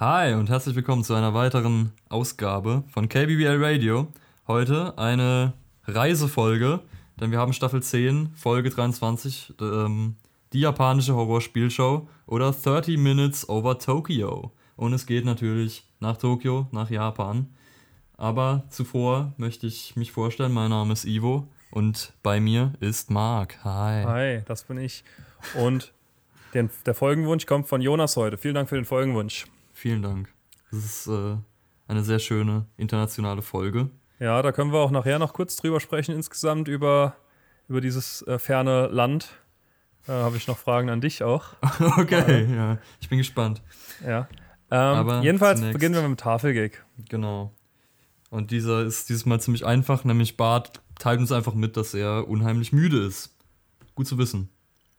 Hi und herzlich willkommen zu einer weiteren Ausgabe von KBBL Radio. Heute eine Reisefolge, denn wir haben Staffel 10, Folge 23, ähm, die japanische Horrorspielshow oder 30 Minutes over Tokyo. Und es geht natürlich nach Tokio, nach Japan. Aber zuvor möchte ich mich vorstellen, mein Name ist Ivo und bei mir ist Marc. Hi. Hi, das bin ich. Und den, der Folgenwunsch kommt von Jonas heute. Vielen Dank für den Folgenwunsch. Vielen Dank. Das ist äh, eine sehr schöne internationale Folge. Ja, da können wir auch nachher noch kurz drüber sprechen, insgesamt über, über dieses äh, ferne Land. Da habe ich noch Fragen an dich auch. okay, ja. ja. Ich bin gespannt. Ja. Ähm, jedenfalls zunächst. beginnen wir mit dem Tafelgag. Genau. Und dieser ist dieses Mal ziemlich einfach, nämlich Bart teilt uns einfach mit, dass er unheimlich müde ist. Gut zu wissen.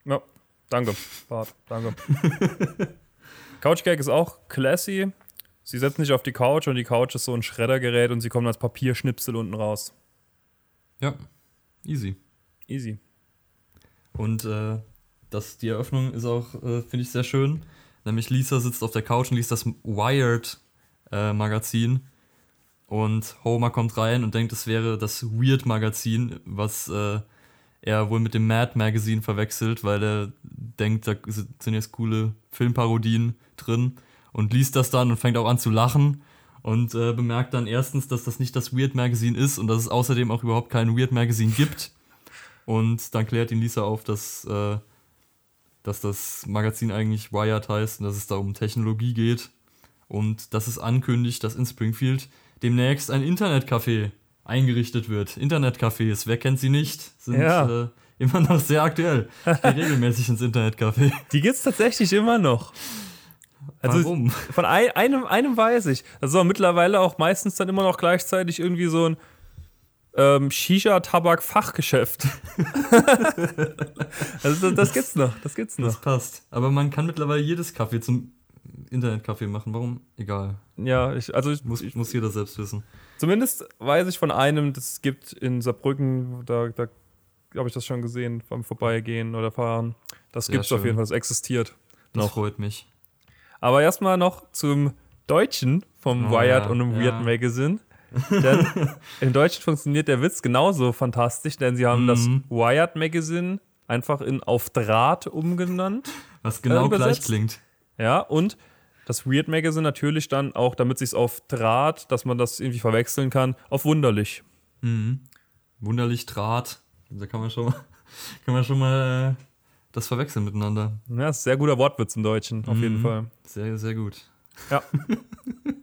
Ja, danke, Bart, danke. Couchgag ist auch classy. Sie setzen sich auf die Couch und die Couch ist so ein Schreddergerät und sie kommen als Papierschnipsel unten raus. Ja, easy. Easy. Und äh, das, die Eröffnung ist auch, äh, finde ich, sehr schön. Nämlich Lisa sitzt auf der Couch und liest das Wired-Magazin. Äh, und Homer kommt rein und denkt, es wäre das Weird-Magazin, was äh, er wohl mit dem Mad Magazine verwechselt, weil er denkt, da sind jetzt coole Filmparodien drin und liest das dann und fängt auch an zu lachen und äh, bemerkt dann erstens, dass das nicht das Weird Magazine ist und dass es außerdem auch überhaupt kein Weird Magazine gibt. Und dann klärt ihn Lisa auf, dass, äh, dass das Magazin eigentlich Wired heißt und dass es da um Technologie geht. Und dass es ankündigt, dass in Springfield demnächst ein Internetcafé eingerichtet wird. Internetcafés, wer kennt sie nicht? Sind ja. äh, immer noch sehr aktuell. Ich gehe regelmäßig ins Internetcafé. Die gibt es tatsächlich immer noch. Also Warum? Von ein, einem, einem weiß ich. Also mittlerweile auch meistens dann immer noch gleichzeitig irgendwie so ein ähm, Shisha-Tabak-Fachgeschäft. also das, das, gibt's noch, das gibt's noch. Das passt. Aber man kann mittlerweile jedes Kaffee zum Internetcafé machen. Warum? Egal. Ja, ich, also ich, muss, ich, muss jeder selbst wissen. Zumindest weiß ich von einem, das gibt in Saarbrücken, da, da habe ich das schon gesehen, beim Vorbeigehen oder Fahren. Das gibt es auf jeden Fall, das existiert. Das noch. freut mich. Aber erstmal noch zum Deutschen vom oh, Wired ja, und dem Weird ja. Magazine. denn im Deutschen funktioniert der Witz genauso fantastisch, denn sie haben mhm. das Wired Magazine einfach in Auf Draht umgenannt. Was genau äh, gleich klingt. Ja, und das Weird Magazine natürlich dann auch, damit sich es auf Draht, dass man das irgendwie verwechseln kann, auf Wunderlich. Mhm. Wunderlich Draht. Da kann man schon mal, kann man schon mal äh, das verwechseln miteinander. Ja, ist sehr guter Wortwitz im Deutschen, auf mhm. jeden Fall. Sehr, sehr gut. Ja.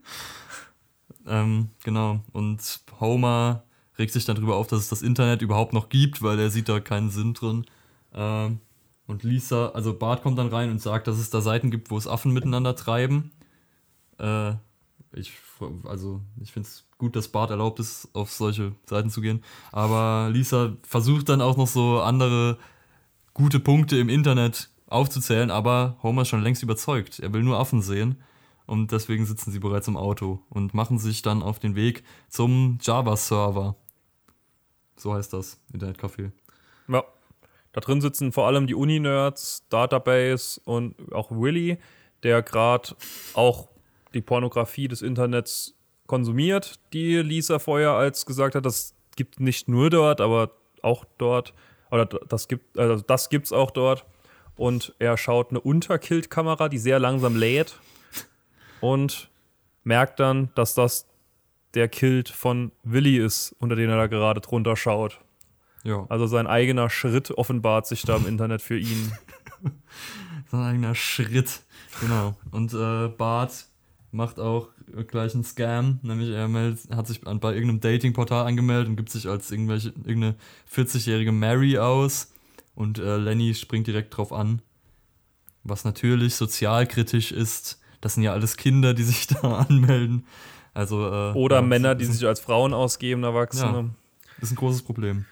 ähm, genau. Und Homer regt sich dann darüber auf, dass es das Internet überhaupt noch gibt, weil er sieht da keinen Sinn drin. Ähm, und Lisa, also Bart kommt dann rein und sagt, dass es da Seiten gibt, wo es Affen miteinander treiben. Äh, ich, also, ich finde es gut, dass Bart erlaubt ist, auf solche Seiten zu gehen. Aber Lisa versucht dann auch noch so andere gute Punkte im Internet aufzuzählen, aber Homer ist schon längst überzeugt. Er will nur Affen sehen. Und deswegen sitzen sie bereits im Auto und machen sich dann auf den Weg zum Java-Server. So heißt das Internetcafé. Ja. Da drin sitzen vor allem die Uni-Nerds, Database und auch Willy, der gerade auch die Pornografie des Internets konsumiert, die Lisa vorher als gesagt hat, das gibt nicht nur dort, aber auch dort. Oder das gibt, also das gibt's auch dort. Und er schaut eine Unterkilt-Kamera, die sehr langsam lädt. Und merkt dann, dass das der Kilt von Willy ist, unter den er da gerade drunter schaut. Ja. Also sein eigener Schritt offenbart sich da im Internet für ihn. sein eigener Schritt, genau. Und äh, Bart macht auch gleich einen Scam, nämlich er meldet, hat sich bei irgendeinem Datingportal angemeldet und gibt sich als irgendwelche, irgendeine 40-jährige Mary aus. Und äh, Lenny springt direkt drauf an, was natürlich sozialkritisch ist. Das sind ja alles Kinder, die sich da anmelden. Also, äh, Oder ja, Männer, die sich als Frauen ausgeben, Erwachsene. Ja, das ist ein großes Problem.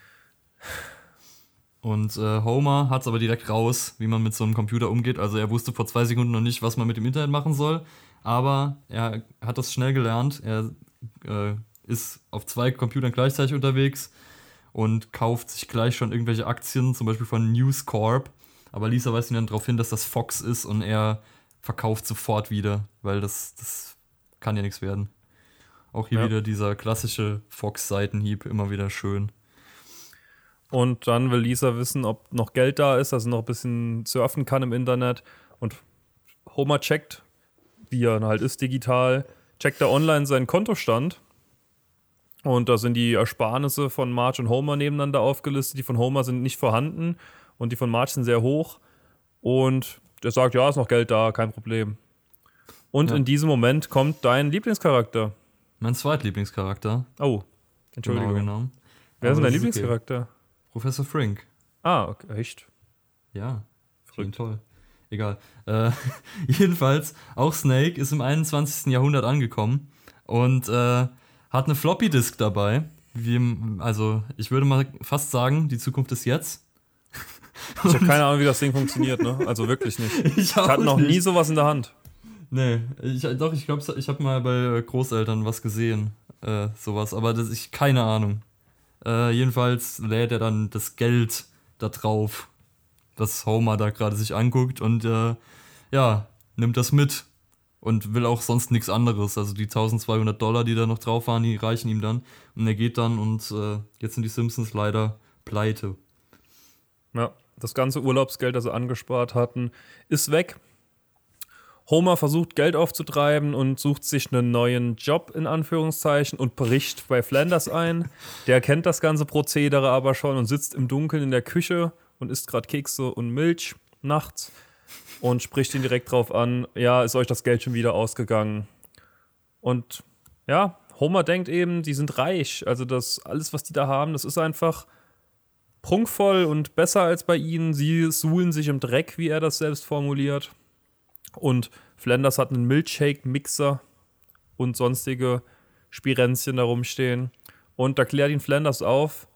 Und äh, Homer hat es aber direkt raus, wie man mit so einem Computer umgeht. Also er wusste vor zwei Sekunden noch nicht, was man mit dem Internet machen soll. Aber er hat das schnell gelernt. Er äh, ist auf zwei Computern gleichzeitig unterwegs und kauft sich gleich schon irgendwelche Aktien, zum Beispiel von News Corp. Aber Lisa weist ihn dann darauf hin, dass das Fox ist und er verkauft sofort wieder, weil das, das kann ja nichts werden. Auch hier Ja. wieder dieser klassische Fox-Seitenhieb, immer wieder schön. Und dann will Lisa wissen, ob noch Geld da ist, dass sie noch ein bisschen surfen kann im Internet. Und Homer checkt, wie er halt ist digital, checkt er online seinen Kontostand. Und da sind die Ersparnisse von Marge und Homer nebeneinander aufgelistet. Die von Homer sind nicht vorhanden und die von Marge sind sehr hoch. Und der sagt, ja, ist noch Geld da, kein Problem. Und Ja. in diesem Moment kommt dein Lieblingscharakter. Mein zweitlieblingscharakter. Oh, Entschuldigung. Genau genommen. Wer ist denn dein ist okay. Professor Frink. Ah, okay, echt? Ja, klingt toll. Egal. Äh, jedenfalls, auch Snake ist im 21. Jahrhundert angekommen und äh, hat eine Floppy Disk dabei. Im, also, ich würde mal fast sagen, die Zukunft ist jetzt. Ich habe keine Ahnung, wie das Ding funktioniert, ne? Also wirklich nicht. Ich Ich hatte noch nie sowas in der Hand. Nee, ich, doch, ich glaube, ich habe mal bei Großeltern was gesehen. Äh, sowas, aber das ich keine Ahnung. Äh, jedenfalls lädt er dann das Geld da drauf, das Homer da gerade sich anguckt und äh, ja, nimmt das mit und will auch sonst nichts anderes. Also die 1200 Dollar, die da noch drauf waren, die reichen ihm dann. Und er geht dann und äh, jetzt sind die Simpsons leider pleite. Ja, das ganze Urlaubsgeld, das sie angespart hatten, ist weg. Homer versucht Geld aufzutreiben und sucht sich einen neuen Job in Anführungszeichen und bricht bei Flanders ein. Der kennt das ganze Prozedere aber schon und sitzt im Dunkeln in der Küche und isst gerade Kekse und Milch nachts und spricht ihn direkt drauf an, ja, ist euch das Geld schon wieder ausgegangen? Und ja, Homer denkt eben, die sind reich. Also das alles, was die da haben, das ist einfach prunkvoll und besser als bei ihnen. Sie suhlen sich im Dreck, wie er das selbst formuliert. Und Flanders hat einen Milkshake-Mixer und sonstige Spirenzchen da rumstehen. Und da klärt ihn Flanders auf,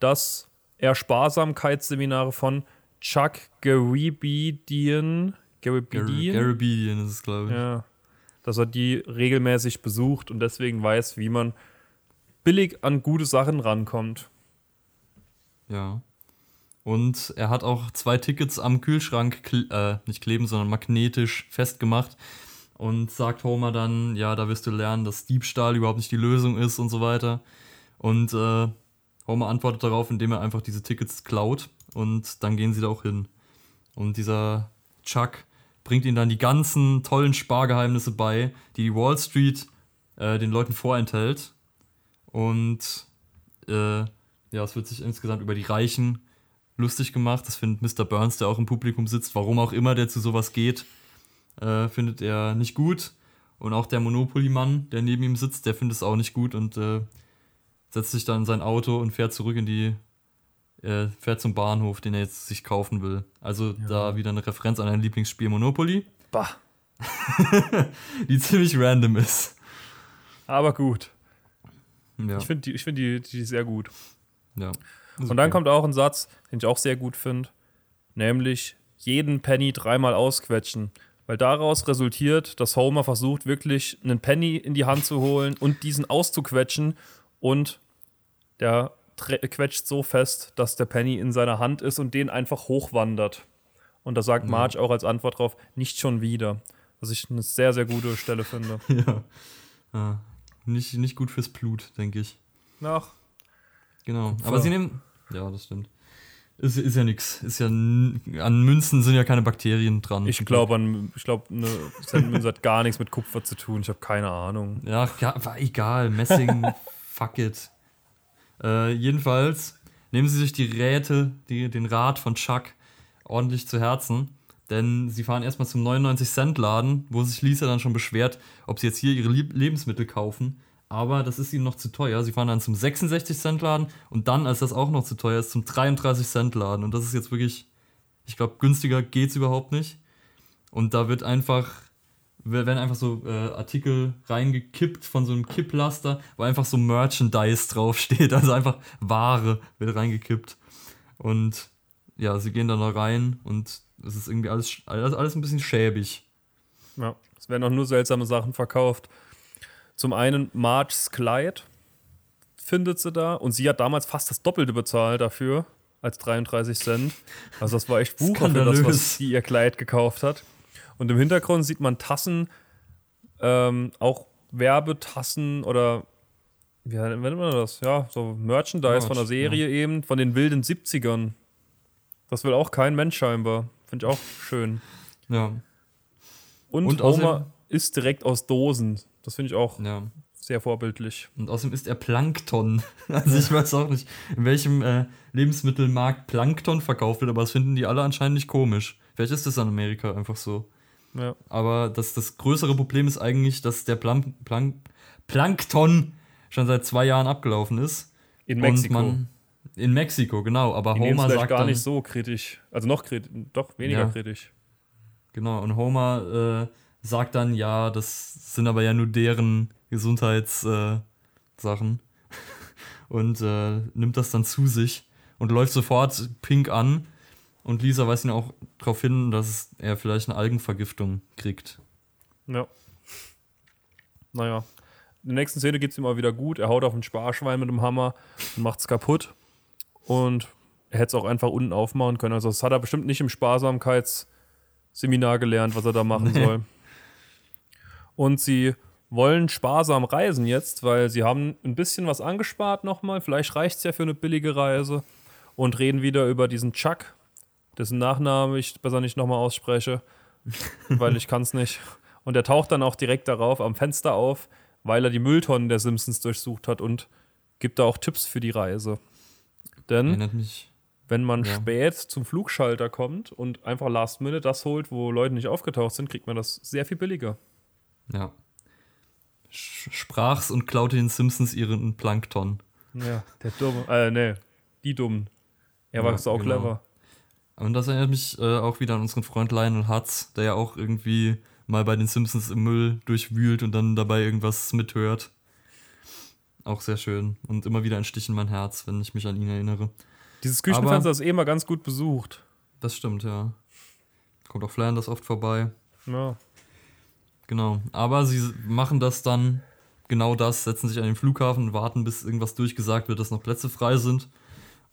dass er Sparsamkeitsseminare von Chuck Garibidian, Gary, Garibidian Garibidian ist es, glaube ich. ja, dass er die regelmäßig besucht und deswegen weiß, wie man billig an gute Sachen rankommt. Ja. Und er hat auch zwei Tickets am Kühlschrank, kl äh, nicht kleben, sondern magnetisch festgemacht. Und sagt Homer dann, ja, da wirst du lernen, dass Diebstahl überhaupt nicht die Lösung ist und so weiter. Und äh, Homer antwortet darauf, indem er einfach diese Tickets klaut. Und dann gehen sie da auch hin. Und dieser Chuck bringt ihnen dann die ganzen tollen Spargeheimnisse bei, die die Wall Street äh, den Leuten vorenthält. Und äh, ja, es wird sich insgesamt über die Reichen lustig gemacht. Das findet Mr. Burns, der auch im Publikum sitzt, warum auch immer der zu sowas geht, äh, findet er nicht gut. Und auch der Monopoly-Mann, der neben ihm sitzt, der findet es auch nicht gut und äh, setzt sich dann in sein Auto und fährt zurück in die, äh, fährt zum Bahnhof, den er jetzt sich kaufen will. Also da wieder eine Referenz an ein Lieblingsspiel Monopoly, Bah. die ziemlich random ist. Aber gut. Ja, Ich finde die, ich find die, die sehr gut. ja. Und dann kommt auch ein Satz, den ich auch sehr gut finde, nämlich jeden Penny dreimal ausquetschen. Weil daraus resultiert, dass Homer versucht, wirklich einen Penny in die Hand zu holen und diesen auszuquetschen. Und der quetscht so fest, dass der Penny in seiner Hand ist und den einfach hochwandert. Und da sagt Marge auch als Antwort drauf, nicht schon wieder. Was ich eine sehr, sehr gute Stelle finde. ja. ja. Nicht, nicht gut fürs Blut, denke ich. Ach, Genau. Aber sie nehmen. Ja, das stimmt. Ist, ist ja nichts. Ist ja an Münzen sind ja keine Bakterien dran. ich glaube, an- ich glaube, eine Sandmünze hat gar nichts mit Kupfer zu tun. Ich habe keine Ahnung. Ja, war egal. Messing, fuck it. Äh, jedenfalls nehmen sie sich die Räte, die, den Rat von Chuck ordentlich zu Herzen. Denn sie fahren erstmal zum 99-Cent-Laden, wo sich Lisa dann schon beschwert, ob sie jetzt hier ihre Lieb Lebensmittel kaufen. Aber das ist ihnen noch zu teuer. Sie fahren dann zum 66-Cent-Laden und dann, als das auch noch zu teuer ist, zum 33-Cent-Laden. Und das ist jetzt wirklich, ich glaube, günstiger geht's überhaupt nicht. Und da wird einfach, werden einfach so äh, Artikel reingekippt von so einem Kipplaster, wo einfach so Merchandise draufsteht. Also einfach Ware wird reingekippt. Und ja, sie gehen dann da rein und es ist irgendwie alles, alles, alles ein bisschen schäbig. Ja, es werden auch nur seltsame Sachen verkauft. Zum einen Marges Kleid findet sie da und sie hat damals fast das Doppelte bezahlt dafür als 33 Cent. Also das war echt Buch für das, was sie ihr Kleid gekauft hat. Und im Hintergrund sieht man Tassen, ähm, auch Werbetassen oder wie nennt man das? Ja, so Merchandise Merch, von der Serie eben, von den wilden 70ern. Das will auch kein Mensch scheinbar. Finde ich auch schön. Ja, Und, Und außerdem- isst direkt aus Dosen. Das finde ich auch ja. sehr vorbildlich. Und außerdem ist er Plankton. Also ich weiß auch nicht, in welchem äh, Lebensmittelmarkt Plankton verkauft wird, aber das finden die alle anscheinend nicht komisch. Vielleicht ist das in Amerika einfach so. Ja. Aber das, das größere Problem ist eigentlich, dass der Plan Plank Plankton schon seit zwei Jahren abgelaufen ist. In Mexiko. Man, in Mexiko, genau. Aber Die Homer sagt gar dann, nicht so kritisch. Also noch kritisch, doch weniger Ja. kritisch. Genau, und Homer äh, sagt dann, ja, das sind aber ja nur deren Gesundheitssachen. Äh, und äh, nimmt das dann zu sich und läuft sofort Pink an. Und Lisa weist ihn auch darauf hin, dass er vielleicht eine Algenvergiftung kriegt. Ja. Naja. In der nächsten Szene geht es ihm mal wieder gut. Er haut auf ein Sparschwein mit dem Hammer und macht es kaputt. Und er hätte es auch einfach unten aufmachen können. Also, das hat er bestimmt nicht im Sparsamkeitsseminar gelernt, was er da machen soll. Und sie wollen sparsam reisen jetzt, weil sie haben ein bisschen was angespart nochmal. Vielleicht reicht es ja für eine billige Reise. Und reden wieder über diesen Chuck, dessen Nachname ich besser nicht nochmal ausspreche, weil ich kann es nicht. Und er taucht dann auch direkt darauf am Fenster auf, weil er die Mülltonnen der Simpsons durchsucht hat und gibt da auch Tipps für die Reise. Denn wenn man Ja. spät zum Flugschalter kommt und einfach Last Minute das holt, wo Leute nicht aufgetaucht sind, kriegt man das sehr viel billiger. Ja. Sprach's und klaute den Simpsons ihren Plankton. Ja, der Dumme. Äh, nee, die Dummen. Er war Ja, so genau. clever. Und das erinnert mich äh, auch wieder an unseren Freund Lionel Hutz, der ja auch irgendwie mal bei den Simpsons im Müll durchwühlt und dann dabei irgendwas mithört. Auch sehr schön. Und immer wieder ein Stich in mein Herz, wenn ich mich an ihn erinnere. Dieses Küchenfenster Aber- ist eh mal ganz gut besucht. Das stimmt, ja. Kommt auch Flanders oft vorbei. Ja. Genau. Aber sie machen das dann, genau das, setzen sich an den Flughafen, warten, bis irgendwas durchgesagt wird, dass noch Plätze frei sind.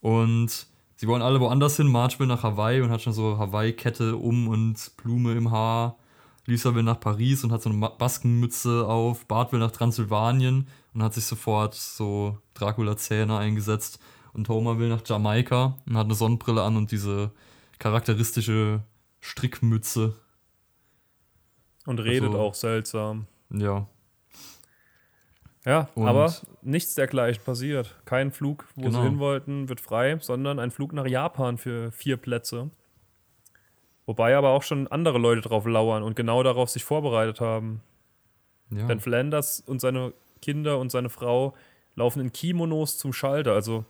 Und sie wollen alle woanders hin. Marge will nach Hawaii und hat schon so Hawaii-Kette um und Blume im Haar. Lisa will nach Paris und hat so eine Baskenmütze auf. Bart will nach Transsilvanien und hat sich sofort so Dracula-Zähne eingesetzt. Und Homer will nach Jamaika und hat eine Sonnenbrille an und diese charakteristische Strickmütze. Und redet Also- auch seltsam. Ja, Ja, Und- aber nichts dergleichen passiert. Kein Flug, wo Genau. sie hin wollten, wird frei, sondern ein Flug nach Japan für vier Plätze. Wobei aber auch schon andere Leute drauf lauern und genau darauf sich vorbereitet haben. ja. Denn Flanders und seine Kinder und seine Frau laufen in Kimonos zum Schalter. Also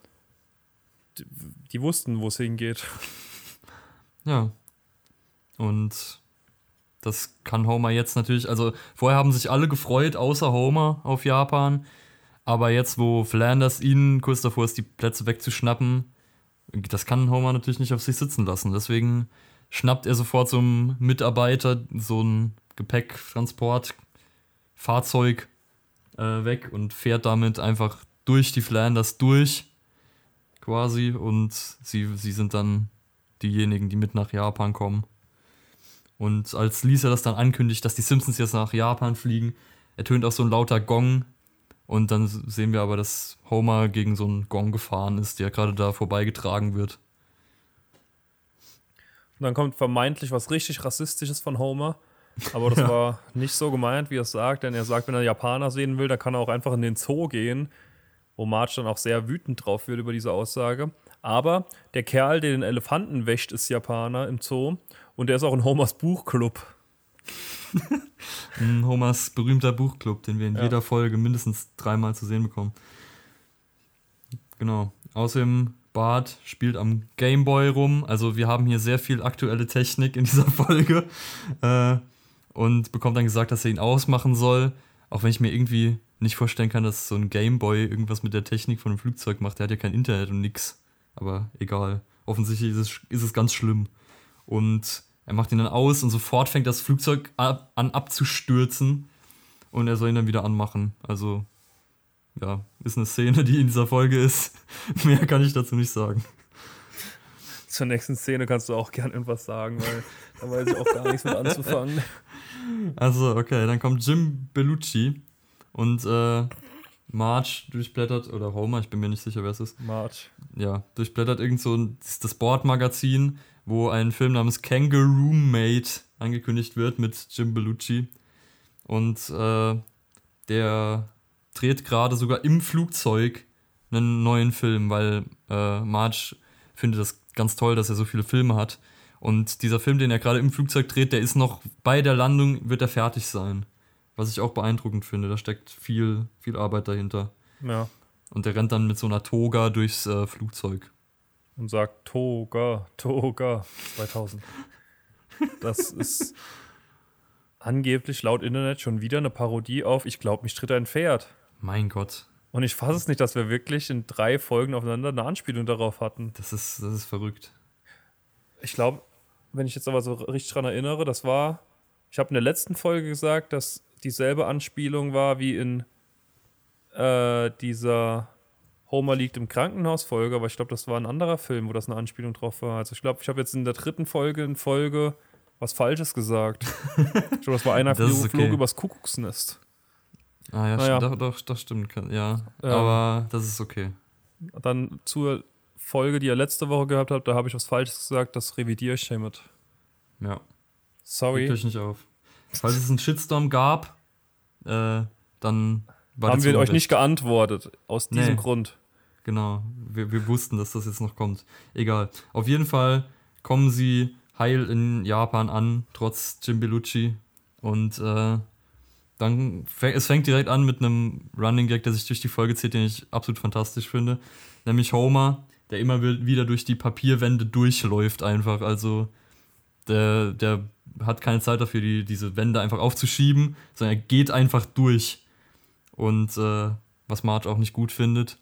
die, die wussten, wo es hingeht. Ja. Und das kann Homer jetzt natürlich, also vorher haben sich alle gefreut, außer Homer auf Japan. Aber jetzt, wo Flanders ihnen kurz davor ist, die Plätze wegzuschnappen, das kann Homer natürlich nicht auf sich sitzen lassen. Deswegen schnappt er sofort so einem Mitarbeiter so ein Gepäcktransportfahrzeug äh, weg und fährt damit einfach durch die Flanders durch, quasi. Und sie, sie sind dann diejenigen, die mit nach Japan kommen. Und als Lisa das dann ankündigt, dass die Simpsons jetzt nach Japan fliegen, ertönt auch so ein lauter Gong. Und dann sehen wir aber, dass Homer gegen so einen Gong gefahren ist, der gerade da vorbeigetragen wird. Und dann kommt vermeintlich was richtig Rassistisches von Homer. Aber das war nicht so gemeint, wie er es sagt, denn er sagt, wenn er Japaner sehen will, dann kann er auch einfach in den Zoo gehen, wo Marge dann auch sehr wütend drauf wird über diese Aussage. Aber der Kerl, der den Elefanten wäscht, ist Japaner im Zoo und der ist auch in Homers Buchclub. Ein Homers berühmter Buchclub, den wir in Ja. jeder Folge mindestens dreimal zu sehen bekommen. Genau. Außerdem Bart spielt am Gameboy rum. Also wir haben hier sehr viel aktuelle Technik in dieser Folge. Äh, und bekommt dann gesagt, dass er ihn ausmachen soll. Auch wenn ich mir irgendwie nicht vorstellen kann, dass so ein Gameboy irgendwas mit der Technik von einem Flugzeug macht. Der hat ja kein Internet und nix. Aber egal. Offensichtlich ist es, ist es ganz schlimm. Und er macht ihn dann aus und sofort fängt das Flugzeug ab, an abzustürzen. Und er soll ihn dann wieder anmachen. Also, ja, ist eine Szene, die in dieser Folge ist. Mehr kann ich dazu nicht sagen. Zur nächsten Szene kannst du auch gern irgendwas sagen, weil da weiß ich auch gar nichts mit anzufangen. Also, okay, dann kommt Jim Bellucci und äh, Marge durchblättert, oder Homer, ich bin mir nicht sicher, wer es ist. Marge. Ja, durchblättert irgend so ein, das, das Board-Magazin, wo ein Film namens Kangaroo Mate angekündigt wird mit Jim Bellucci. Und äh, der dreht gerade sogar im Flugzeug einen neuen Film, weil äh, Marge findet das ganz toll, dass er so viele Filme hat. Und dieser Film, den er gerade im Flugzeug dreht, der ist noch bei der Landung, wird er fertig sein. Was ich auch beeindruckend finde. Da steckt viel, viel Arbeit dahinter. Ja. Und der rennt dann mit so einer Toga durchs äh, Flugzeug. Und sagt Toga, Toga 2000. Das ist angeblich laut Internet schon wieder eine Parodie auf Ich glaube, mich tritt ein Pferd. Mein Gott. Und ich fasse es nicht, dass wir wirklich in drei Folgen aufeinander eine Anspielung darauf hatten. Das ist, das ist verrückt. Ich glaube, wenn ich jetzt aber so richtig dran erinnere, das war, ich habe in der letzten Folge gesagt, dass dieselbe Anspielung war wie in äh, dieser Homer liegt im Krankenhaus Folge, aber ich glaube, das war ein anderer Film, wo das eine Anspielung drauf war. Also ich glaube, ich habe jetzt in der dritten Folge in Folge was Falsches gesagt. ich glaube, das war einer Das flog, okay. flog übers Kuckucksnest. Ah ja, Naja. stimmt, doch, doch, das stimmt. Ja, Ja. aber das ist okay. Dann zur Folge, die ihr letzte Woche gehabt habt, da habe ich was Falsches gesagt, das revidiere ich hiermit. Ja, Sorry. regt euch nicht auf. Falls es einen Shitstorm gab, äh, dann war Haben wir euch nicht geantwortet. Aus diesem Nee. Grund. Genau, wir, wir wussten, dass das jetzt noch kommt. Egal. Auf jeden Fall kommen sie heil in Japan an, trotz Jim Bellucci. Und äh, dann fäng, es fängt direkt an mit einem Running Gag, der sich durch die Folge zieht, den ich absolut fantastisch finde. Nämlich Homer, der immer wi- wieder durch die Papierwände durchläuft einfach. Also der, der hat keine Zeit dafür, die, diese Wände einfach aufzuschieben, sondern er geht einfach durch. Und äh, was Marge auch nicht gut findet.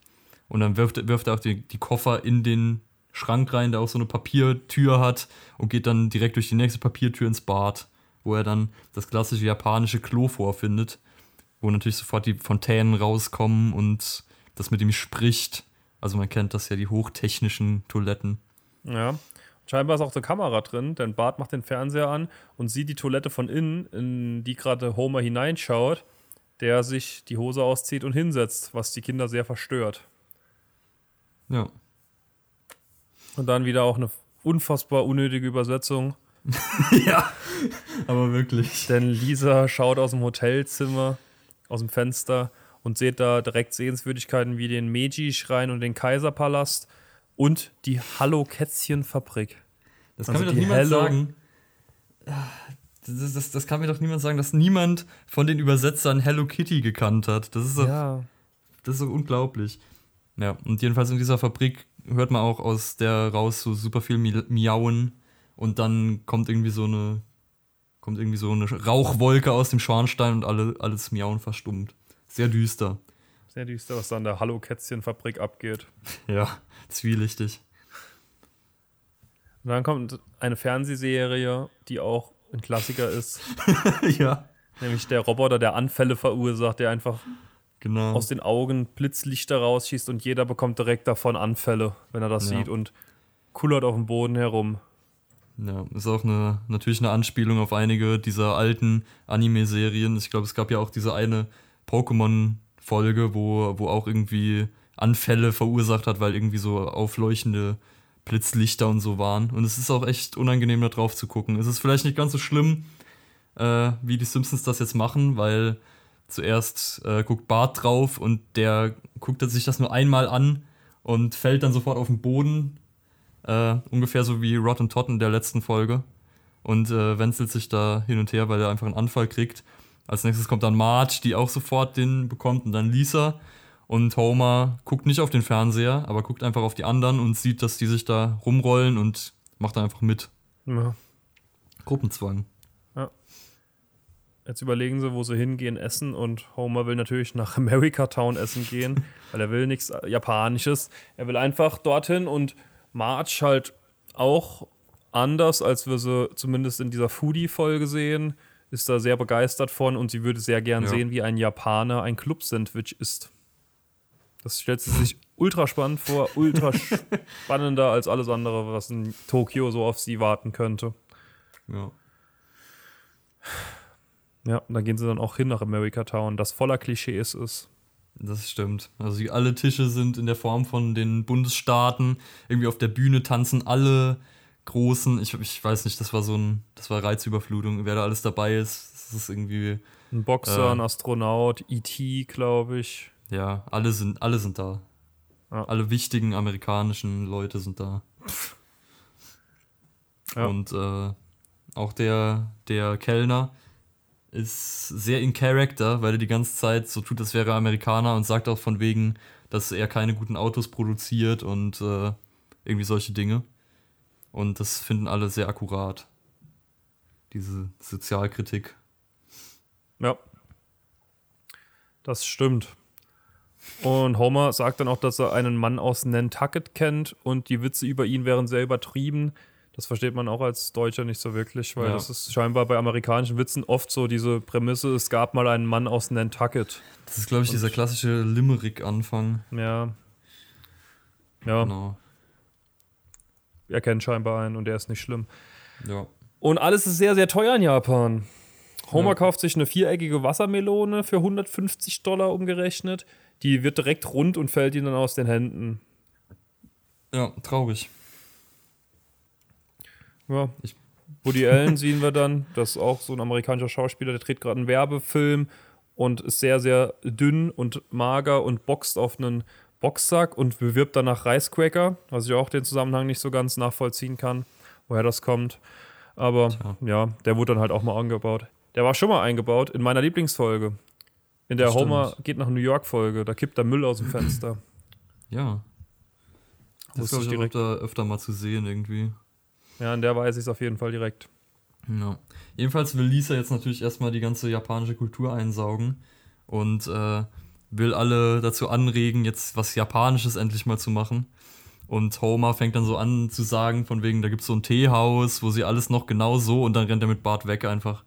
Und dann wirft, wirft er auch die, die Koffer in den Schrank rein, der auch so eine Papiertür hat und geht dann direkt durch die nächste Papiertür ins Bad, wo er dann das klassische japanische Klo vorfindet, wo natürlich sofort die Fontänen rauskommen und das mit ihm spricht. Also man kennt das ja, die hochtechnischen Toiletten. Ja. Scheinbar ist auch eine Kamera drin, denn Bart macht den Fernseher an und sieht die Toilette von innen, in die gerade Homer hineinschaut, der sich die Hose auszieht und hinsetzt, was die Kinder sehr verstört. Ja. Und dann wieder auch eine unfassbar unnötige Übersetzung, ja, aber wirklich. denn Lisa schaut aus dem Hotelzimmer, aus dem Fenster und sieht da direkt Sehenswürdigkeiten wie den Meiji-Schrein und den Kaiserpalast und die Hallo-Kätzchen-Fabrik. Das kann Also mir doch niemand Hello- sagen. Das, das, das kann mir doch niemand sagen, dass niemand von den Übersetzern Hello Kitty gekannt hat. Das ist doch, Ja. das ist doch unglaublich. Ja, und jedenfalls in dieser Fabrik hört man auch aus der raus so super viel Mi- Miauen und dann kommt irgendwie so eine kommt irgendwie so eine Rauchwolke aus dem Schornstein und alle, alles Miauen verstummt. Sehr düster. Sehr düster, was da an der Hallo-Kätzchen-Fabrik abgeht. Ja, zwielichtig. Und dann kommt eine Fernsehserie, die auch ein Klassiker ist, ja, nämlich der Roboter, der Anfälle verursacht, der einfach genau. aus den Augen Blitzlichter rausschießt und jeder bekommt direkt davon Anfälle, wenn er das Ja. sieht und kullert auf dem Boden herum. Ja, ist auch eine, natürlich eine Anspielung auf einige dieser alten Anime-Serien. Ich glaube, es gab ja auch diese eine Pokémon-Folge, wo, wo auch irgendwie Anfälle verursacht hat, weil irgendwie so aufleuchtende Blitzlichter und so waren. Und es ist auch echt unangenehm, da drauf zu gucken. Es ist vielleicht nicht ganz so schlimm, äh, wie die Simpsons das jetzt machen, weil zuerst äh, guckt Bart drauf und der guckt sich das nur einmal an und fällt dann sofort auf den Boden äh, ungefähr so wie Rotten Todd in der letzten Folge. Und äh, wenzelt sich da hin und her, weil er einfach einen Anfall kriegt. Als nächstes kommt dann Marge, die auch sofort den bekommt. Und dann Lisa. Und Homer guckt nicht auf den Fernseher, aber guckt einfach auf die anderen und sieht, dass die sich da rumrollen und macht dann einfach mit. Ja. Gruppenzwang. Jetzt überlegen sie, wo sie hingehen, essen und Homer will natürlich nach America Town essen gehen, weil er will nichts Japanisches. Er will einfach dorthin und Marge halt auch anders, als wir sie zumindest in dieser Foodie-Folge sehen, ist da sehr begeistert von und sie würde sehr gern Ja. sehen, wie ein Japaner ein Club-Sandwich isst. Das stellt sie sich ultra spannend vor, ultra spannender als alles andere, was in Tokio so auf sie warten könnte. Ja. Ja, und dann gehen sie dann auch hin nach America Town, das voller Klischees ist. Das stimmt. Also alle Tische sind in der Form von den Bundesstaaten. Irgendwie auf der Bühne tanzen alle großen. Ich, ich weiß nicht, das war so ein, das war Reizüberflutung, wer da alles dabei ist. Das ist irgendwie, Ein Boxer, Äh. ein Astronaut, E.T., glaube ich. ja, alle sind, alle sind da. Ja. Alle wichtigen amerikanischen Leute sind da. Ja. Und äh, auch der, der Kellner ist sehr in Character, weil er die ganze Zeit so tut, als wäre er Amerikaner und sagt auch von wegen, dass er keine guten Autos produziert und äh, irgendwie solche Dinge. Und das finden alle sehr akkurat. Diese Sozialkritik. Ja. Das stimmt. Und Homer sagt dann auch, dass er einen Mann aus Nantucket kennt und die Witze über ihn wären sehr übertrieben. Das versteht man auch als Deutscher nicht so wirklich, weil Ja. das ist scheinbar bei amerikanischen Witzen oft so diese Prämisse, es gab mal einen Mann aus Nantucket. Das ist, glaube ich, dieser klassische Limerick-Anfang. Ja. Ja, Genau. Er kennt scheinbar einen und der ist nicht schlimm. Ja. Und alles ist sehr, sehr teuer in Japan. Homer Ja. kauft sich eine viereckige Wassermelone für 150 Dollar umgerechnet. Die wird direkt rund und fällt ihm dann aus den Händen. Ja, traurig. Ja. Ich- Woody Allen sehen wir dann. Das ist auch so ein amerikanischer Schauspieler, der dreht gerade einen Werbefilm und ist sehr, sehr dünn und mager und boxt auf einen Boxsack und bewirbt danach Reiscracker, was ich auch den Zusammenhang nicht so ganz nachvollziehen kann, woher das kommt. Aber Tja. ja, der wurde dann halt auch mal angebaut. Der war schon mal eingebaut in meiner Lieblingsfolge. In der. Homer geht nach New York Folge. Da kippt der Müll aus dem Fenster. Ja. Das ist, glaube ich direkt. öfter, öfter mal zu sehen irgendwie. Ja, in der weiß ich es auf jeden Fall direkt. Ja. Jedenfalls will Lisa jetzt natürlich erstmal die ganze japanische Kultur einsaugen und äh, will alle dazu anregen, jetzt was Japanisches endlich mal zu machen. Und Homer fängt dann so an zu sagen, von wegen, da gibt es so ein Teehaus, wo sie alles noch genau so und dann rennt er mit Bart weg einfach.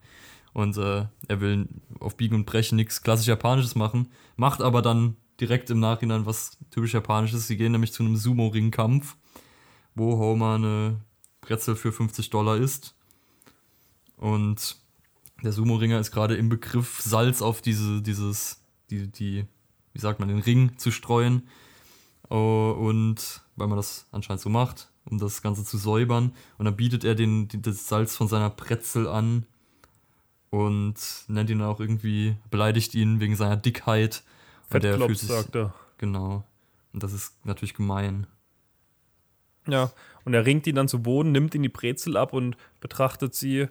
Und äh, er will auf Biegen und Brechen nichts klassisch Japanisches machen, macht aber dann direkt im Nachhinein was typisch Japanisches. Sie gehen nämlich zu einem Sumo-Ringkampf, wo Homer eine Brezel für 50 Dollar isst. Und der Sumo-Ringer ist gerade im Begriff, Salz auf diese, dieses, die, die, wie sagt man, den Ring zu streuen. Oh, und weil man das anscheinend so macht, um das Ganze zu säubern. Und dann bietet er den, die- das Salz von seiner Brezel an und nennt ihn auch irgendwie, beleidigt ihn wegen seiner Dickheit. Und der fühlt sich, sagt er. genau. Und das ist natürlich gemein. Ja, und er ringt ihn dann zu Boden, nimmt ihn die Brezel ab und betrachtet sie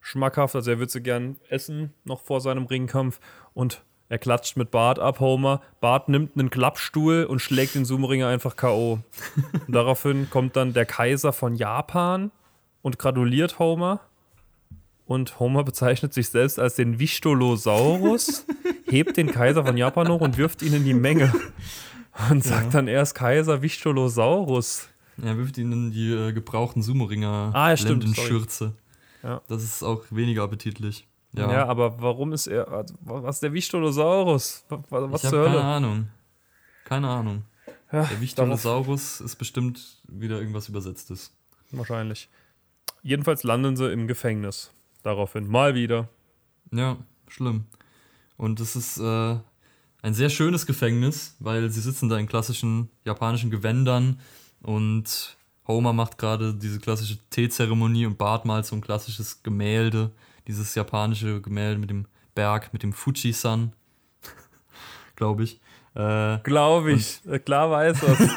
schmackhaft. Also er wird sie gern essen, noch vor seinem Ringkampf. Und er klatscht mit Bart ab, Homer. Bart nimmt einen Klappstuhl und schlägt den Sumo-Ringer einfach K.O. daraufhin kommt dann der Kaiser von Japan und gratuliert Homer. Und Homer bezeichnet sich selbst als den Vishtolosaurus, hebt den Kaiser von Japan hoch und wirft ihn in die Menge. Und sagt dann, er ist Kaiser Vishtolosaurus. Er wirft ihn in die äh, gebrauchten Sumo-Ringer Ah, ja, stimmt. Schürze. Ja. Das ist auch weniger appetitlich. Ja. Ja, aber warum ist er. also, Was ist der Vishtolosaurus? Was, was ich zur habe keine Hölle? Ahnung. Keine Ahnung. Ja, Der Wichtosaurus ist bestimmt wieder irgendwas Übersetztes. wahrscheinlich. Jedenfalls landen sie im Gefängnis. Daraufhin. Mal wieder. Ja, schlimm. Und es ist äh, ein sehr schönes Gefängnis, weil sie sitzen da in klassischen japanischen Gewändern und Homer macht gerade diese klassische Teezeremonie und Bart malt so ein klassisches Gemälde, dieses japanische Gemälde mit dem Berg, mit dem Fuji-San, glaube ich. Äh, Glaube ich. Äh, Klar weiß das.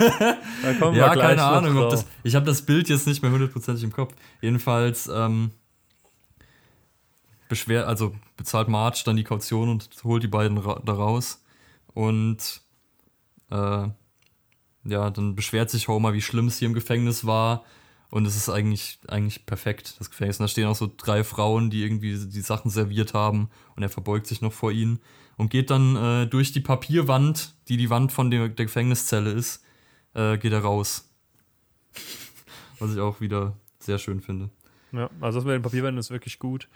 da kommen wir ja, gleich keine Ahnung, ob das. Ich habe das Bild jetzt nicht mehr hundertprozentig im Kopf. Jedenfalls ähm, beschwer, also bezahlt Marge dann die Kaution und holt die beiden da raus. Und äh, ja, dann beschwert sich Homer, wie schlimm es hier im Gefängnis war. Und es ist eigentlich, eigentlich perfekt, das Gefängnis. Und da stehen auch so drei Frauen, die irgendwie die Sachen serviert haben. Und er verbeugt sich noch vor ihnen und geht dann äh, durch die Papierwand, die die Wand von der, der Gefängniszelle ist, äh, geht er raus. Was ich auch wieder sehr schön finde. Ja, also das mit den Papierwänden ist wirklich gut.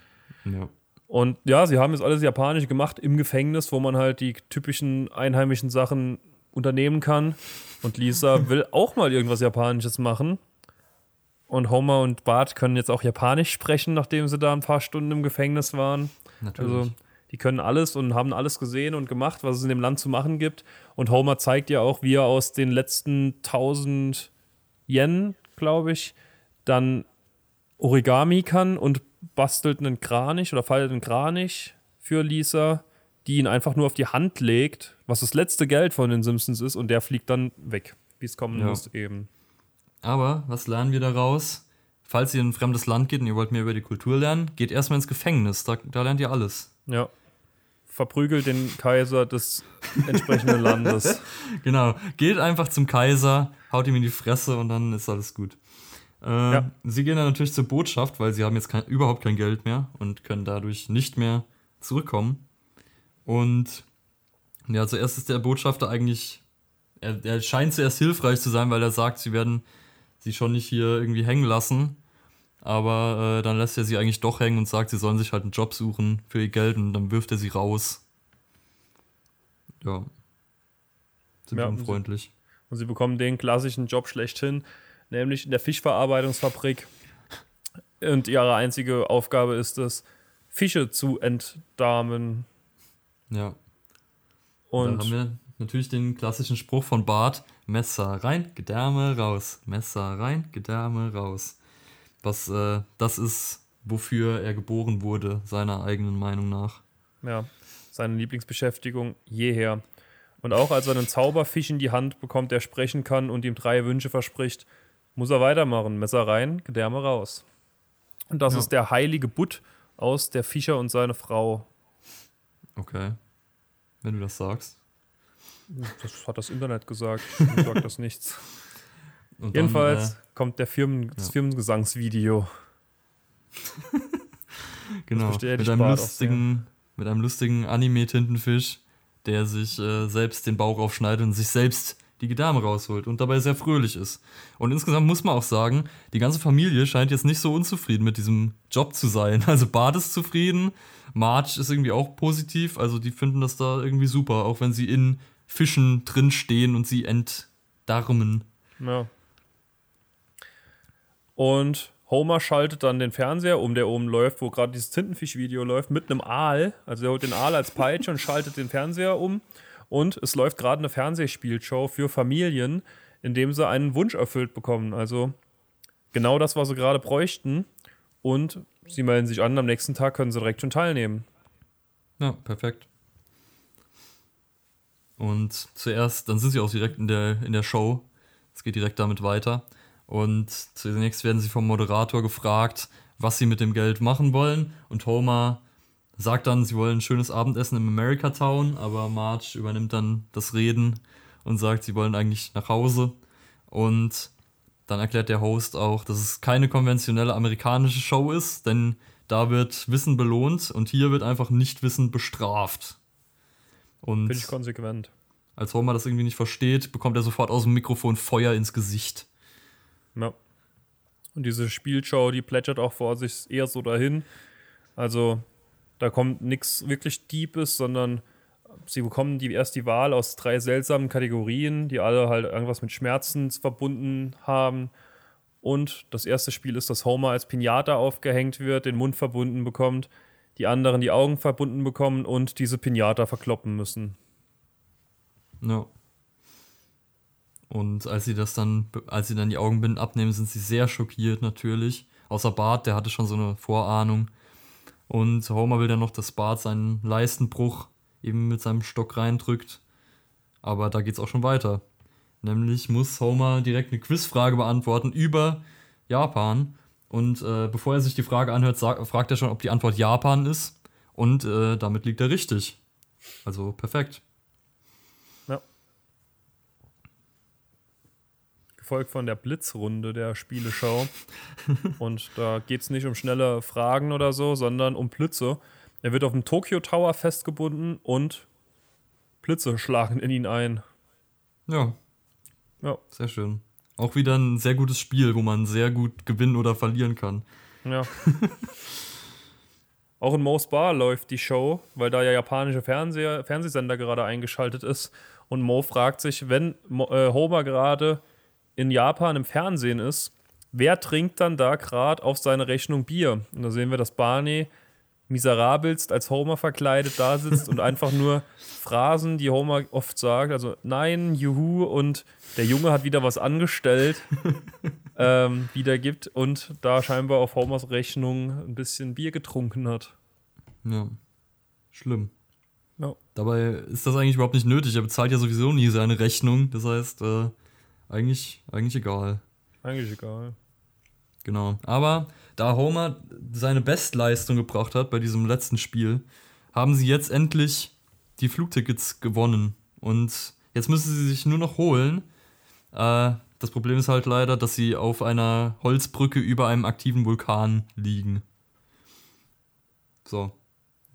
Ja. Und ja, sie haben jetzt alles japanisch gemacht im Gefängnis, wo man halt die typischen einheimischen Sachen unternehmen kann. Und Lisa will auch mal irgendwas Japanisches machen. Und Homer und Bart können jetzt auch Japanisch sprechen, nachdem sie da ein paar Stunden im Gefängnis waren. Natürlich. Also die können alles und haben alles gesehen und gemacht, was es in dem Land zu machen gibt. Und Homer zeigt ja auch, wie er aus den letzten 1000 Yen, glaube ich, dann Origami kann und bastelt einen Kranich oder faltet einen Kranich für Lisa, die ihn einfach nur auf die Hand legt, was das letzte Geld von den Simpsons ist und der fliegt dann weg, wie es kommen Ja. muss eben. Aber was lernen wir daraus? Falls ihr in ein fremdes Land geht und ihr wollt mehr über die Kultur lernen, geht erstmal ins Gefängnis. Da, da lernt ihr alles. Ja. Verprügelt den Kaiser des entsprechenden Landes. Genau. Geht einfach zum Kaiser, haut ihm in die Fresse und dann ist alles gut. Äh, Ja. Sie gehen dann natürlich zur Botschaft, weil sie haben jetzt kein, überhaupt kein Geld mehr und können dadurch nicht mehr zurückkommen. Und ja, zuerst ist der Botschafter eigentlich, er, er scheint zuerst hilfreich zu sein, weil er sagt, sie werden sie schon nicht hier irgendwie hängen lassen. Aber äh, dann lässt er sie eigentlich doch hängen und sagt, sie sollen sich halt einen Job suchen für ihr Geld und dann wirft er sie raus. Ja. Sind Ja, ja, und sie- unfreundlich. Und sie bekommen den klassischen Job schlechthin, nämlich in der Fischverarbeitungsfabrik. Und ihre einzige Aufgabe ist es, Fische zu entdarmen. Ja. Und dann haben wir natürlich den klassischen Spruch von Bart: Messer rein, Gedärme raus. Messer rein, Gedärme raus. Was äh, das ist, wofür er geboren wurde, seiner eigenen Meinung nach. ja, seine Lieblingsbeschäftigung jeher. Und auch als er einen Zauberfisch in die Hand bekommt, der sprechen kann und ihm drei Wünsche verspricht, muss er weitermachen. Messer rein, Gedärme raus. Und das Ja. ist der heilige Butt aus Der Fischer und seine Frau. Okay. Wenn du das sagst. Das hat das Internet gesagt. Ich sag das nichts. Und Jedenfalls Dann, kommt der Firmen, das ja. Firmengesangsvideo. äh, genau. verstehe Mit einem, lustigen, mit einem lustigen Anime-Tintenfisch, der sich äh, selbst den Bauch aufschneidet und sich selbst die Gedärme rausholt und dabei sehr fröhlich ist. Und insgesamt muss man auch sagen, die ganze Familie scheint jetzt nicht so unzufrieden mit diesem Job zu sein. Also Bart ist zufrieden, Marge ist irgendwie auch positiv, also die finden das da irgendwie super, auch wenn sie in Fischen drinstehen und sie entdarmen. Ja. Und Homer schaltet dann den Fernseher um, der oben läuft, wo gerade dieses Tintenfisch-Video läuft, mit einem Aal. Also er holt den Aal als Peitsche und schaltet den Fernseher um. Und es läuft gerade eine Fernsehspielshow für Familien, in dem sie einen Wunsch erfüllt bekommen. Also genau das, was sie gerade bräuchten. Und sie melden sich an, am nächsten Tag können sie direkt schon teilnehmen. Ja, perfekt. Und zuerst, dann sind sie auch direkt in der, in der Show. Es geht direkt damit weiter. Und zunächst werden sie vom Moderator gefragt, was sie mit dem Geld machen wollen. Und Homer sagt dann, sie wollen ein schönes Abendessen im America Town, aber Marge übernimmt dann das Reden und sagt, sie wollen eigentlich nach Hause. Und dann erklärt der Host auch, dass es keine konventionelle amerikanische Show ist, denn da wird Wissen belohnt und hier wird einfach Nichtwissen bestraft. Und Finde ich konsequent. als Homer das irgendwie nicht versteht, bekommt er sofort aus dem Mikrofon Feuer ins Gesicht. Ja. Und diese Spielshow, die plätschert auch vor sich eher so dahin. Also da kommt nichts wirklich Deepes, sondern sie bekommen die, erst die Wahl aus drei seltsamen Kategorien, die alle halt irgendwas mit Schmerzen verbunden haben. Und das erste Spiel ist, dass Homer als Pinata aufgehängt wird, den Mund verbunden bekommt, die anderen die Augen verbunden bekommen und diese Pinata verkloppen müssen. Ja. Und als sie das dann, als sie dann die Augenbinden abnehmen, sind sie sehr schockiert natürlich. Außer Bart, der hatte schon so eine Vorahnung. Und Homer will dann noch, dass Bart seinen Leistenbruch eben mit seinem Stock reindrückt. Aber da geht's auch schon weiter. Nämlich muss Homer direkt eine Quizfrage beantworten über Japan. Und äh, bevor er sich die Frage anhört, sag, fragt er schon, ob die Antwort Japan ist. Und äh, damit liegt er richtig. Also perfekt. Ja. Gefolgt von der Blitzrunde der Spieleschau. Und da geht es nicht um schnelle Fragen oder so, sondern um Blitze. Er wird auf dem Tokyo Tower festgebunden und Blitze schlagen in ihn ein. Ja, Ja, sehr schön. Auch wieder ein sehr gutes Spiel, wo man sehr gut gewinnen oder verlieren kann. ja. Auch in Mo's Bar läuft die Show, weil da ja japanische Fernseher, Fernsehsender gerade eingeschaltet ist. Und Mo fragt sich, wenn äh, Homer gerade in Japan im Fernsehen ist, wer trinkt dann da gerade auf seine Rechnung Bier? Und da sehen wir, dass Barney miserabelst als Homer verkleidet da sitzt und einfach nur Phrasen, die Homer oft sagt, also nein, juhu und der Junge hat wieder was angestellt, ähm, wiedergibt und da scheinbar auf Homers Rechnung ein bisschen Bier getrunken hat. Ja. Schlimm. Ja. Dabei ist das eigentlich überhaupt nicht nötig. Er bezahlt ja sowieso nie seine Rechnung. Das heißt, äh, eigentlich, eigentlich egal. Eigentlich egal. Genau. Aber da Homer seine Bestleistung gebracht hat bei diesem letzten Spiel, haben sie jetzt endlich die Flugtickets gewonnen. Und jetzt müssen sie sich nur noch holen. Äh, das Problem ist halt leider, dass sie auf einer Holzbrücke über einem aktiven Vulkan liegen. So,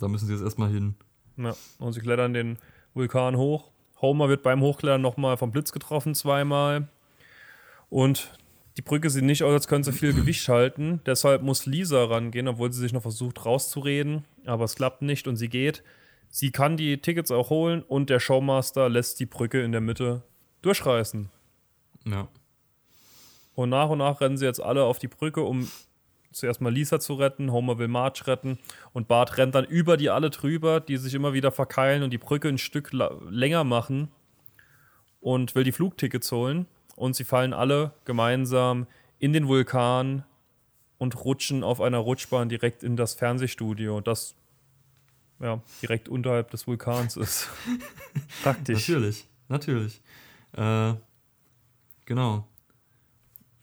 da müssen sie jetzt erstmal hin. Ja, und sie klettern den Vulkan hoch. Homer wird beim Hochklettern nochmal vom Blitz getroffen, zweimal. Und die Brücke sieht nicht aus, als könnte sie viel Gewicht halten. Deshalb muss Lisa rangehen, obwohl sie sich noch versucht rauszureden. Aber es klappt nicht und sie geht. Sie kann die Tickets auch holen und der Showmaster lässt die Brücke in der Mitte durchreißen. Ja. Und nach und nach rennen sie jetzt alle auf die Brücke, um zuerst mal Lisa zu retten. Homer will Marge retten. Und Bart rennt dann über die alle drüber, die sich immer wieder verkeilen und die Brücke ein Stück länger machen. Und will die Flugtickets holen. Und sie fallen alle gemeinsam in den Vulkan und rutschen auf einer Rutschbahn direkt in das Fernsehstudio. Das ja, direkt unterhalb des Vulkans ist. Praktisch. Natürlich, natürlich. Äh, genau.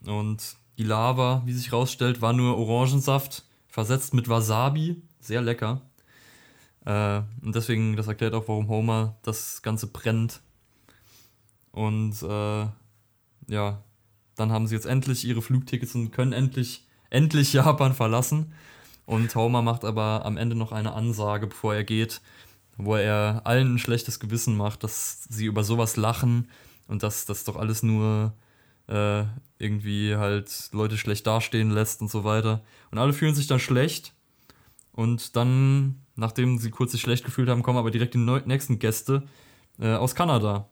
Und die Lava, wie sich rausstellt, war nur Orangensaft, versetzt mit Wasabi. Sehr lecker. Äh, und deswegen, das erklärt auch, warum Homer das Ganze brennt. Und äh, ja, dann haben sie jetzt endlich ihre Flugtickets und können endlich, endlich Japan verlassen. Und Homer macht aber am Ende noch eine Ansage, bevor er geht, wo er allen ein schlechtes Gewissen macht, dass sie über sowas lachen und dass das doch alles nur äh, irgendwie halt Leute schlecht dastehen lässt und so weiter. Und alle fühlen sich dann schlecht. Und dann, nachdem sie kurz sich schlecht gefühlt haben, kommen aber direkt die nächsten Gäste äh, aus Kanada.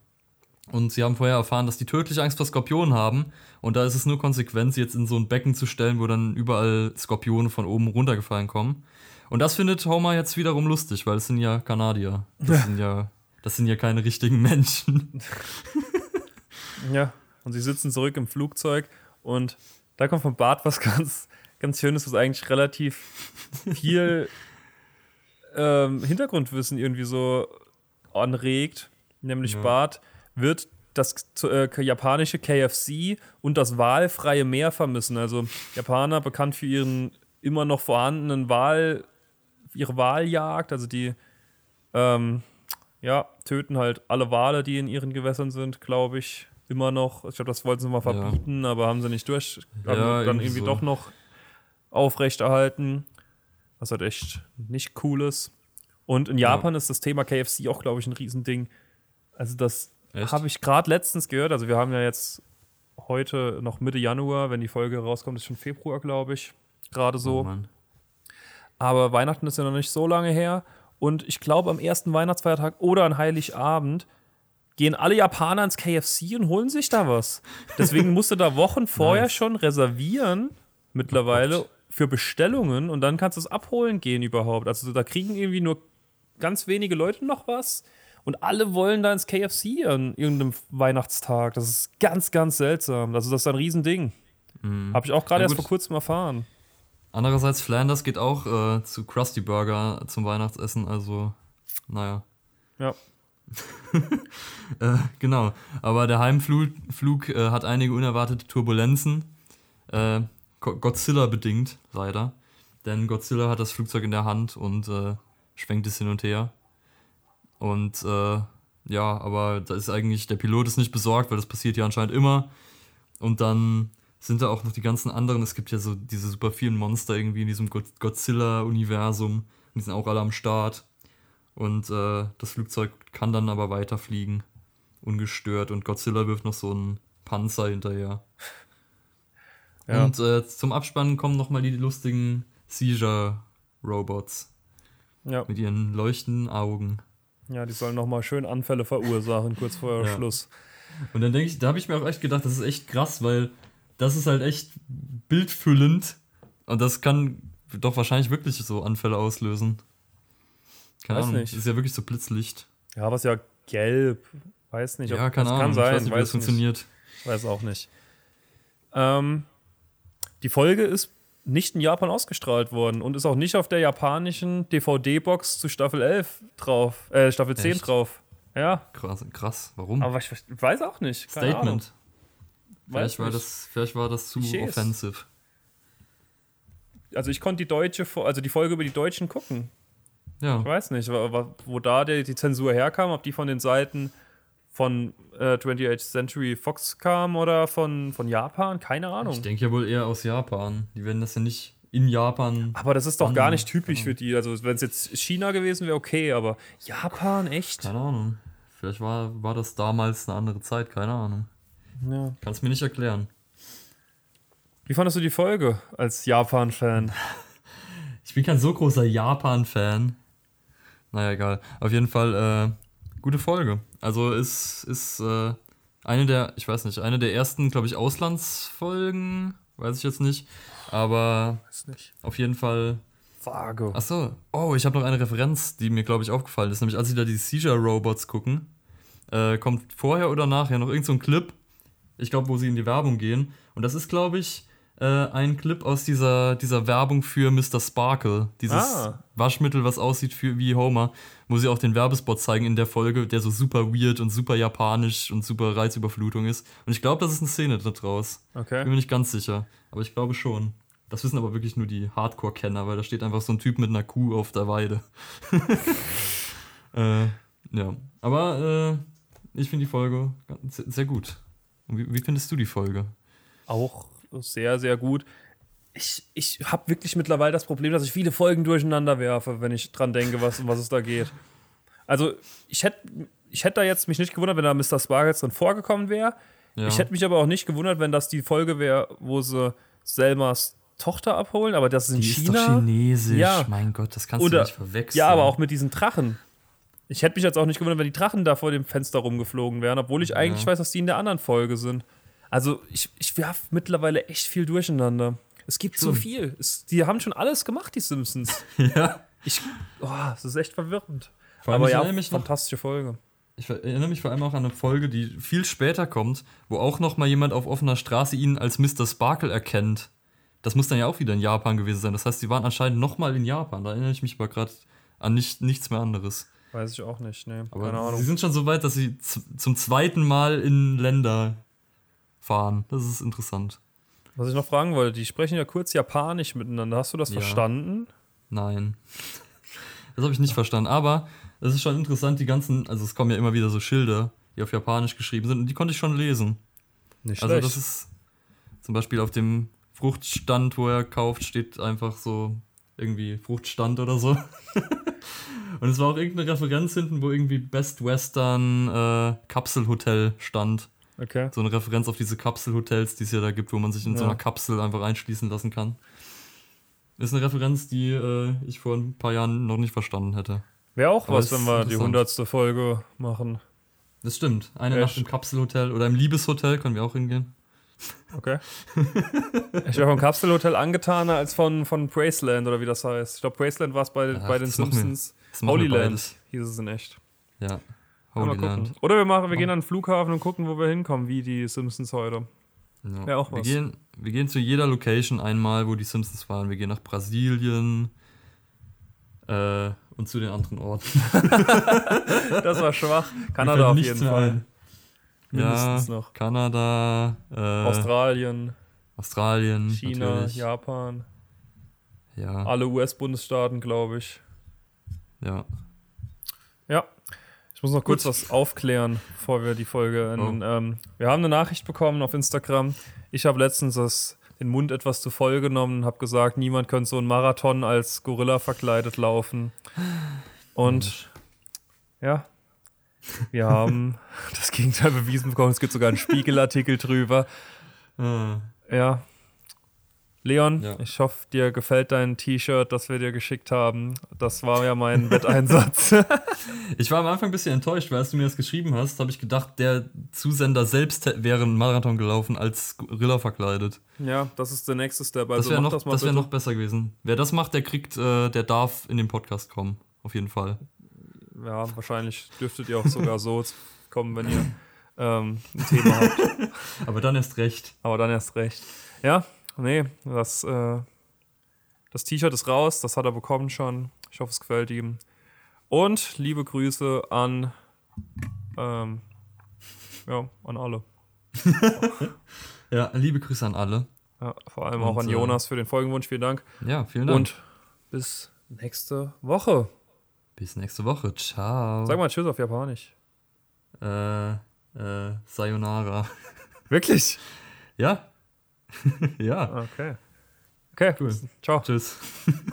Und sie haben vorher erfahren, dass die tödliche Angst vor Skorpionen haben. Und da ist es nur konsequent, sie jetzt in so ein Becken zu stellen, wo dann überall Skorpione von oben runtergefallen kommen. Und das findet Homer jetzt wiederum lustig, weil es sind ja Kanadier. Das sind ja, das sind ja keine richtigen Menschen. ja, und sie sitzen zurück im Flugzeug und da kommt von Bart was ganz, ganz Schönes, was eigentlich relativ viel ähm, Hintergrundwissen irgendwie so anregt. Nämlich ja. Bart wird das äh, japanische KFC und das wahlfreie Meer vermissen. Also Japaner bekannt für ihren immer noch vorhandenen Wahl, ihre Wahljagd, also die ähm, ja, töten halt alle Wale, die in ihren Gewässern sind, glaube ich, immer noch. Ich glaube, das wollten sie mal verbieten, ja. aber haben sie nicht durch, haben ja, dann irgendwie so. doch noch aufrechterhalten. Was halt echt nicht cool ist. Und in Japan ja. ist das Thema KFC auch, glaube ich, ein Riesending. Also das habe ich gerade letztens gehört. Also wir haben ja jetzt heute noch Mitte Januar, wenn die Folge rauskommt, ist schon Februar, glaube ich. Gerade so. Oh Aber Weihnachten ist ja noch nicht so lange her. Und ich glaube, am ersten Weihnachtsfeiertag oder an Heiligabend gehen alle Japaner ins KFC und holen sich da was. Deswegen musst du da Wochen vorher nice. schon reservieren, mittlerweile, oh für Bestellungen und dann kannst du es abholen gehen überhaupt. Also da kriegen irgendwie nur ganz wenige Leute noch was und alle wollen da ins KFC an irgendeinem Weihnachtstag. Das ist ganz, ganz seltsam. Also, das ist ein Riesending. Mhm. Habe ich auch gerade ja, erst vor kurzem erfahren. Andererseits, Flanders geht auch äh, zu Krusty Burger zum Weihnachtsessen. Also, naja. Ja. äh, genau. Aber der Heimflug Flug, äh, hat einige unerwartete Turbulenzen. Äh, Godzilla bedingt, leider. Denn Godzilla hat das Flugzeug in der Hand und äh, schwenkt es hin und her. Und äh, ja, aber da ist eigentlich, der Pilot ist nicht besorgt, weil das passiert ja anscheinend immer. Und dann sind da auch noch die ganzen anderen. Es gibt ja so diese super vielen Monster irgendwie in diesem Godzilla-Universum. Die sind auch alle am Start. Und äh, das Flugzeug kann dann aber weiterfliegen. Ungestört. Und Godzilla wirft noch so einen Panzer hinterher. Ja. Und äh, zum Abspannen kommen nochmal die lustigen Seizure-Robots. Ja, Mit ihren leuchtenden Augen. Ja die sollen nochmal schön Anfälle verursachen, kurz vor Ja. Schluss. Und dann denke ich, da habe ich mir auch echt gedacht, das ist echt krass, weil das ist halt echt bildfüllend und das kann doch wahrscheinlich wirklich so Anfälle auslösen. Keine Weiß Ahnung. nicht. Das ist ja wirklich so Blitzlicht. Ja, was ja gelb. Weiß nicht, ob ja, keine das Ahnung. kann sein. Ich weiß nicht, wie das weiß nicht. funktioniert. Weiß auch nicht. Ähm, die Folge ist nicht in Japan ausgestrahlt worden und ist auch nicht auf der japanischen DVD-Box zu Staffel 11 drauf, äh, Staffel 10 Echt? drauf. Ja, Krass, krass. Warum? aber ich weiß auch nicht. Ahnung. Statement. Weiß Vielleicht war, nicht. das, vielleicht war das zu Klischees. offensive. Also ich konnte die deutsche, also die Folge über die Deutschen gucken. Ja. Ich weiß nicht, wo, da die Zensur herkam, ob die von den Seiten von äh, 28th Century Fox kam oder von, von Japan, keine Ahnung. Ich denke ja wohl eher aus Japan. Die werden das ja nicht in Japan. Aber das ist doch gar nicht typisch für die. Also, wenn es jetzt China gewesen wäre, okay, aber Japan, echt? Keine Ahnung. Vielleicht war, war das damals eine andere Zeit, keine Ahnung. Ja. Kannst mir nicht erklären. Wie fandest du die Folge als Japan-Fan? Ich bin kein so großer Japan-Fan. Naja, egal. Auf jeden Fall, äh, gute Folge. Also ist, ist äh, eine der, ich weiß nicht, eine der ersten, glaube ich, Auslandsfolgen. Weiß ich jetzt nicht. Aber nicht. auf jeden Fall. Vage. Ach so. Oh, ich habe noch eine Referenz, die mir, glaube ich, aufgefallen ist. Nämlich, als sie da die Seizure Robots gucken, äh, kommt vorher oder nachher noch irgend so ein Clip. Ich glaube, wo sie in die Werbung gehen. Und das ist, glaube ich, äh, ein Clip aus dieser, dieser Werbung für Mr. Sparkle. Dieses Ah. Waschmittel, was aussieht für, wie Homer, wo sie auch den Werbespot zeigen in der Folge, der so super weird und super japanisch und super Reizüberflutung ist. Und ich glaube, das ist eine Szene da draus. Bin Okay. mir nicht ganz sicher, aber ich glaube schon. Das wissen aber wirklich nur die Hardcore-Kenner, weil da steht einfach so ein Typ mit einer Kuh auf der Weide. äh, ja, aber äh, ich finde die Folge sehr gut. Und wie, wie findest du die Folge? Auch sehr, sehr gut. Ich, ich habe wirklich mittlerweile das Problem, dass ich viele Folgen durcheinander werfe, wenn ich dran denke, was, um was es da geht. Also, ich hätte ich hätt da jetzt mich nicht gewundert, wenn da Mr. Sparkles drin vorgekommen wäre. Ja. Ich hätte mich aber auch nicht gewundert, wenn das die Folge wäre, wo sie Selmas Tochter abholen, aber das ist in die China. ist doch chinesisch. Ja. Mein Gott, das kannst Oder- du nicht verwechseln. Ja, aber auch mit diesen Drachen. Ich hätte mich jetzt auch nicht gewundert, wenn die Drachen da vor dem Fenster rumgeflogen wären, obwohl ich eigentlich weiß, dass die in der anderen Folge sind. Also ich, ich werf mittlerweile echt viel durcheinander. Es gibt so Schon. viel. Es, die haben schon alles gemacht, die Simpsons. ja. Ich, oh, es ist echt verwirrend. Vor allem, Aber ich ja, erinnere mich fantastische Folge. Ich erinnere mich vor allem auch an eine Folge, die viel später kommt, wo auch noch mal jemand auf offener Straße ihn als Mr. Sparkle erkennt. Das muss dann ja auch wieder in Japan gewesen sein. Das heißt, sie waren anscheinend noch mal in Japan. Da erinnere ich mich aber gerade an nicht, nichts mehr anderes. Weiß ich auch nicht, ne. Aber Keine sie Ahnung. sind schon so weit, dass sie zum zweiten Mal in Länder fahren. Das ist interessant. Was ich noch fragen wollte, die sprechen ja kurz Japanisch miteinander. Hast du das Ja. verstanden? Nein. Das habe ich nicht verstanden. Aber es ist schon interessant, die ganzen, also es kommen ja immer wieder so Schilder, die auf Japanisch geschrieben sind und die konnte ich schon lesen. Nicht Also das ist zum Beispiel auf dem Fruchtstand, wo er kauft, steht einfach so irgendwie Fruchtstand oder so. Und es war auch irgendeine Referenz hinten, wo irgendwie Best Western äh, Kapselhotel stand. Okay. So eine Referenz auf diese Kapselhotels, die es ja da gibt, wo man sich in so Ja. einer Kapsel einfach einschließen lassen kann. Ist eine Referenz, die äh, ich vor ein paar Jahren noch nicht verstanden hätte. Wäre auch Aber was, wenn wir die hundertste Folge machen. Das stimmt. Eine Ja, Nacht im Kapselhotel oder im Liebeshotel können wir auch hingehen. Okay. ich war vom Kapselhotel angetaner als von, von Braceland oder wie das heißt. Ich glaube, Braceland war es bei, Ach, bei den Simpsons. Das machen wir Holy Land beides. hieß es in echt. Ja. Holy mal gucken. Land. Oder wir, machen, wir gehen an den Flughafen und gucken, wo wir hinkommen, wie die Simpsons heute. Ja. Auch wir, was. gehen, wir gehen zu jeder Location einmal, wo die Simpsons waren. Wir gehen nach Brasilien äh, und zu den anderen Orten. Das war schwach. Kanada auf jeden Fall. ein. Mindestens ja, noch. Kanada, äh, Australien, Australien, China, natürlich. Japan, Ja, alle US-Bundesstaaten, glaube ich. ja. Ja. Ich muss noch kurz was aufklären, bevor wir die Folge enden. Oh. Ähm, wir haben eine Nachricht bekommen auf Instagram. Ich habe letztens das, den Mund etwas zu voll genommen und habe gesagt, niemand könnte so einen Marathon als Gorilla verkleidet laufen. Und ja, wir haben das Gegenteil bewiesen bekommen. Es gibt sogar einen Spiegelartikel drüber. Äh, Ja. Leon, Ja. ich hoffe, dir gefällt dein T-Shirt, das wir dir geschickt haben. Das war ja mein Wetteinsatz. Ich war am Anfang ein bisschen enttäuscht, weil als du mir das geschrieben hast, habe ich gedacht, der Zusender selbst wäre einen Marathon gelaufen als Gorilla verkleidet. ja, das ist der nächste Step. Das Also wäre mach noch, das das noch besser gewesen. Wer das macht, der kriegt, äh, der darf in den Podcast kommen. Auf jeden Fall. Ja, wahrscheinlich dürftet ihr auch sogar so kommen, wenn ihr ähm, ein Thema habt. Aber dann erst recht. Aber dann erst recht. Ja, nee, das, äh, das T-Shirt ist raus, das hat er bekommen schon. Ich hoffe, es gefällt ihm. Und liebe Grüße an, ähm, ja, an alle. Ja, liebe Grüße an alle. Ja, vor allem Und, auch an äh, Jonas für den Folgenwunsch. Vielen Dank. Ja, vielen Dank. Und bis nächste Woche. bis nächste Woche. Ciao. Sag mal Tschüss auf Japanisch. Äh, äh, Sayonara. Wirklich? Ja. ja. Okay. Okay, Cool. Ciao. Tschüss.